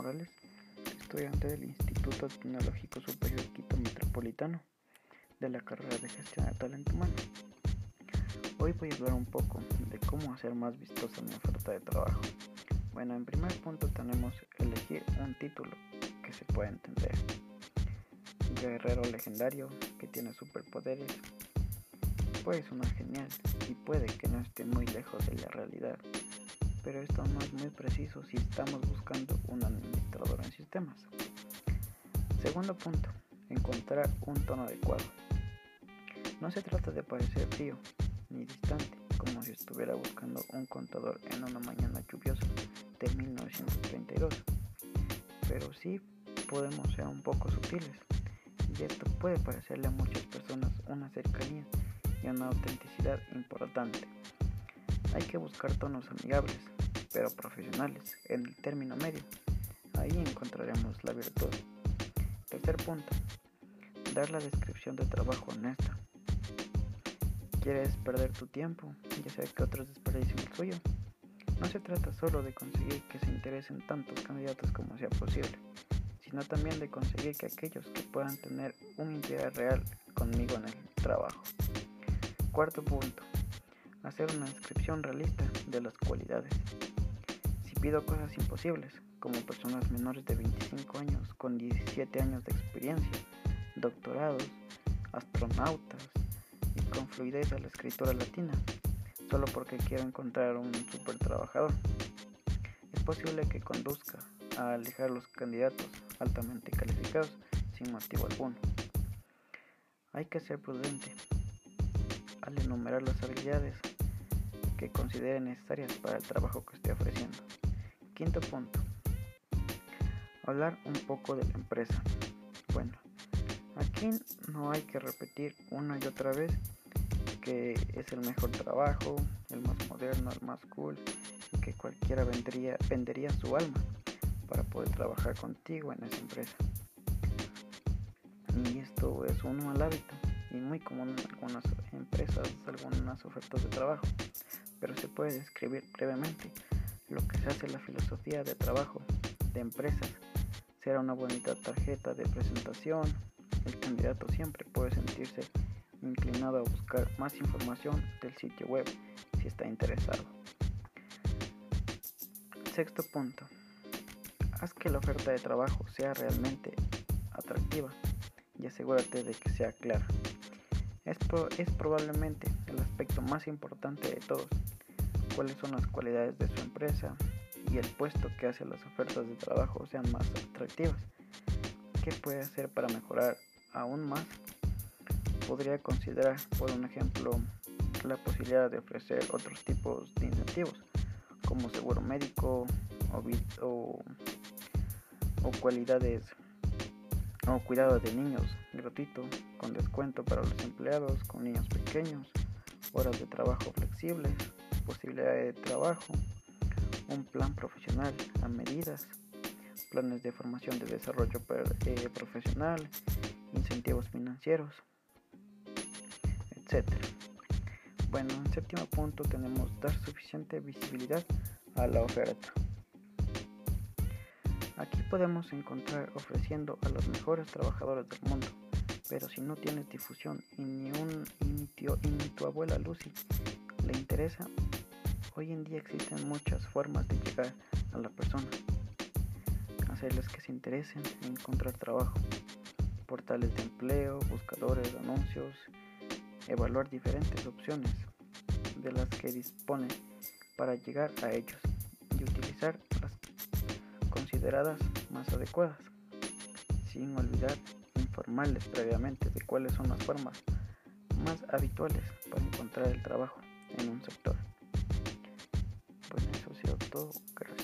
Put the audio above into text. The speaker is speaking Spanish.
Morales, estudiante del Instituto Tecnológico Superior Quito Metropolitano de la carrera de Gestión de Talento Humano. Hoy voy a hablar un poco de cómo hacer más vistosa mi oferta de trabajo. Bueno, en primer punto tenemos elegir un título que se pueda entender. Guerrero legendario que tiene superpoderes. Puede sonar genial y puede que no esté muy lejos de la realidad pero esto no es muy preciso si estamos buscando un administrador en sistemas. Segundo punto, encontrar un tono adecuado. No se trata de parecer frío ni distante, como si estuviera buscando un contador en una mañana lluviosa de 1932, pero sí podemos ser un poco sutiles, y esto puede parecerle a muchas personas una cercanía y una autenticidad importante. Hay que buscar tonos amigables, pero profesionales, en el término medio. Ahí encontraremos la virtud. Tercer punto, dar la descripción de trabajo honesta. ¿Quieres perder tu tiempo, ya sea que otros desperdicien el suyo? No se trata solo de conseguir que se interesen tantos candidatos como sea posible, sino también de conseguir que aquellos que puedan tener un interés real conmigo en el trabajo. Cuarto punto, hacer una descripción realista de las cualidades. Pido cosas imposibles, como personas menores de 25 años con 17 años de experiencia, doctorados, astronautas y con fluidez a la escritura latina, solo porque quiero encontrar un super trabajador, es posible que conduzca a alejar los candidatos altamente calificados sin motivo alguno. Hay que ser prudente al enumerar las habilidades que considere necesarias para el trabajo que esté ofreciendo. Quinto punto. Hablar un poco de la empresa. Bueno, aquí no hay que repetir una y otra vez que es el mejor trabajo, el más moderno, el más cool, que cualquiera vendería su alma para poder trabajar contigo en esa empresa. Y esto es un mal hábito y muy común en algunas empresas, algunas ofertas de trabajo pero se puede describir brevemente lo que se hace la filosofía de trabajo de empresas. Será una bonita tarjeta de presentación. El candidato siempre puede sentirse inclinado a buscar más información del sitio web si está interesado. Sexto punto. Haz que la oferta de trabajo sea realmente atractiva y asegúrate de que sea clara. Es, es probablemente el aspecto más importante de todos cuáles son las cualidades de su empresa y el puesto que hace las ofertas de trabajo sean más atractivas. ¿Qué puede hacer para mejorar aún más? Podría considerar, por un ejemplo, la posibilidad de ofrecer otros tipos de incentivos, como seguro médico o, o, cualidades o cuidado de niños gratuito, con descuento para los empleados con niños pequeños, horas de trabajo flexibles, posibilidades de trabajo, un plan profesional a medidas, planes de formación de desarrollo eh, profesional, incentivos financieros, etc. Bueno, en séptimo punto tenemos dar suficiente visibilidad a la oferta. Aquí podemos encontrar ofreciendo a los mejores trabajadores del mundo, pero si no tienes difusión y ni, un, ni tu abuela Lucy le interesa, hoy en día existen muchas formas de llegar a la persona, hacerles que se interesen en encontrar trabajo, portales de empleo, buscadores anuncios, evaluar diferentes opciones de las que dispone para llegar a ellos y utilizar las consideradas más adecuadas, sin olvidar informarles previamente de cuáles son las formas más habituales para encontrar el trabajo en un sector. Bueno, eso ha sido todo. Gracias.